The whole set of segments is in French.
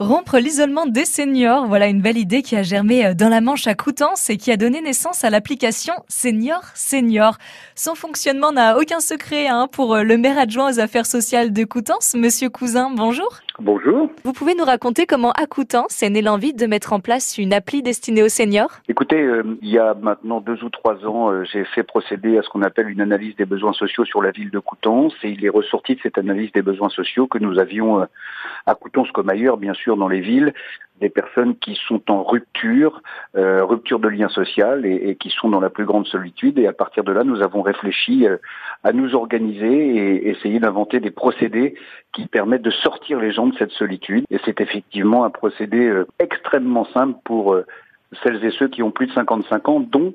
Rompre l'isolement des seniors, voilà une belle idée qui a germé euh, dans la Manche à Coutances et qui a donné naissance à l'application Senior Senior. Son fonctionnement n'a aucun secret hein, pour euh, le maire adjoint aux affaires sociales de Coutances, Monsieur Cousin. Bonjour. Bonjour. Vous pouvez nous raconter comment à Coutances est née l'envie de mettre en place une appli destinée aux seniors? Écoutez, euh, il y a maintenant deux ou trois ans, j'ai fait procéder à ce qu'on appelle une analyse des besoins sociaux sur la ville de Coutances et il est ressorti de cette analyse des besoins sociaux que nous avions à Coutances comme ailleurs, bien sûr dans les villes des personnes qui sont en rupture, euh, rupture de lien social et, qui sont dans la plus grande solitude. Et à partir de là, nous avons réfléchi euh, à nous organiser et essayer d'inventer des procédés qui permettent de sortir les gens de cette solitude. Et c'est effectivement un procédé euh, extrêmement simple pour celles et ceux qui ont plus de 55 ans, dont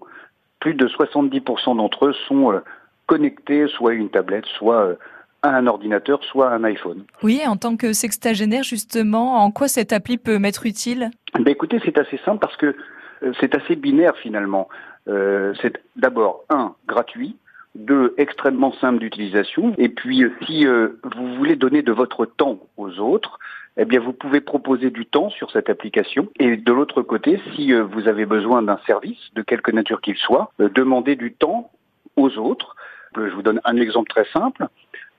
plus de 70% d'entre eux sont connectés soit à une tablette, soit à un ordinateur, soit à un iPhone. Oui, en tant que sextagénaire, justement, en quoi cette appli peut m'être utile? Ben Écoutez, c'est assez simple parce que euh, c'est assez binaire finalement. Euh, c'est d'abord, un, gratuit, deux, extrêmement simple d'utilisation, et puis euh, si euh, vous voulez donner de votre temps aux autres, eh bien vous pouvez proposer du temps sur cette application, et de l'autre côté, si vous avez besoin d'un service, de quelque nature qu'il soit, demandez du temps aux autres. Je vous donne un exemple très simple.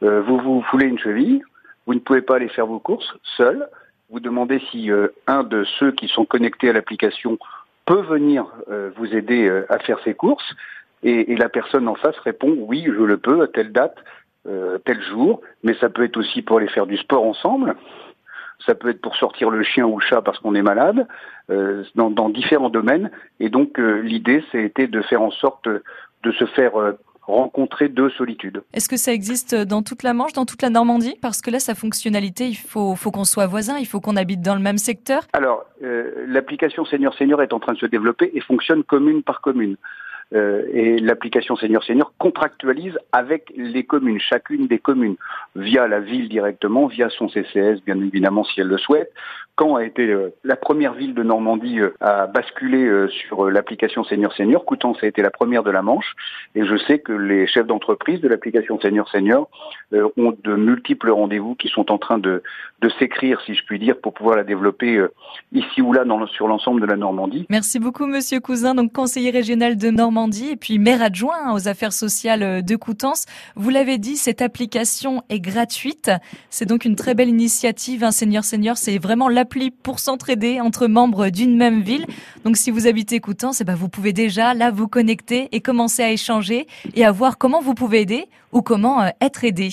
Euh, vous vous foulez une cheville, vous ne pouvez pas aller faire vos courses seul. Vous demandez si euh, un de ceux qui sont connectés à l'application peut venir euh, vous aider à faire ses courses. Et, et, la personne en face répond oui, je le peux à telle date, tel jour. Mais ça peut être aussi pour aller faire du sport ensemble. Ça peut être pour sortir le chien ou le chat parce qu'on est malade, dans, dans, différents domaines. Et donc l'idée, c'était de faire en sorte de se faire rencontrer deux solitudes. Est-ce que ça existe dans toute la Manche, dans toute la Normandie? Parce que là, sa fonctionnalité, il faut, faut qu'on soit voisin, il faut qu'on habite dans le même secteur. Alors, euh, l'application Senior Senior est en train de se développer et fonctionne commune par commune. Euh, et l'application Senior Senior contractualise avec les communes, chacune des communes, via la ville directement, via son CCS, bien évidemment, si elle le souhaite. Quand a été euh, la première ville de Normandie euh, à basculer sur l'application Senior Senior, Coutances a été la première de la Manche, et je sais que les chefs d'entreprise de l'application Senior Senior ont de multiples rendez-vous qui sont en train de, s'écrire, si je puis dire, pour pouvoir la développer ici ou là sur l'ensemble de la Normandie. Merci beaucoup, Monsieur Cousin, donc conseiller régional de Normandie et puis maire adjoint aux affaires sociales de Coutances. Vous l'avez dit, cette application est gratuite. C'est donc une très belle initiative. Un Senior Senior, c'est vraiment l'appli pour s'entraider entre membres d'une même ville. Donc si vous habitez Coutances, eh ben, vous pouvez déjà là vous connecter et commencer à échanger et à voir comment vous pouvez aider ou comment euh, être aidé.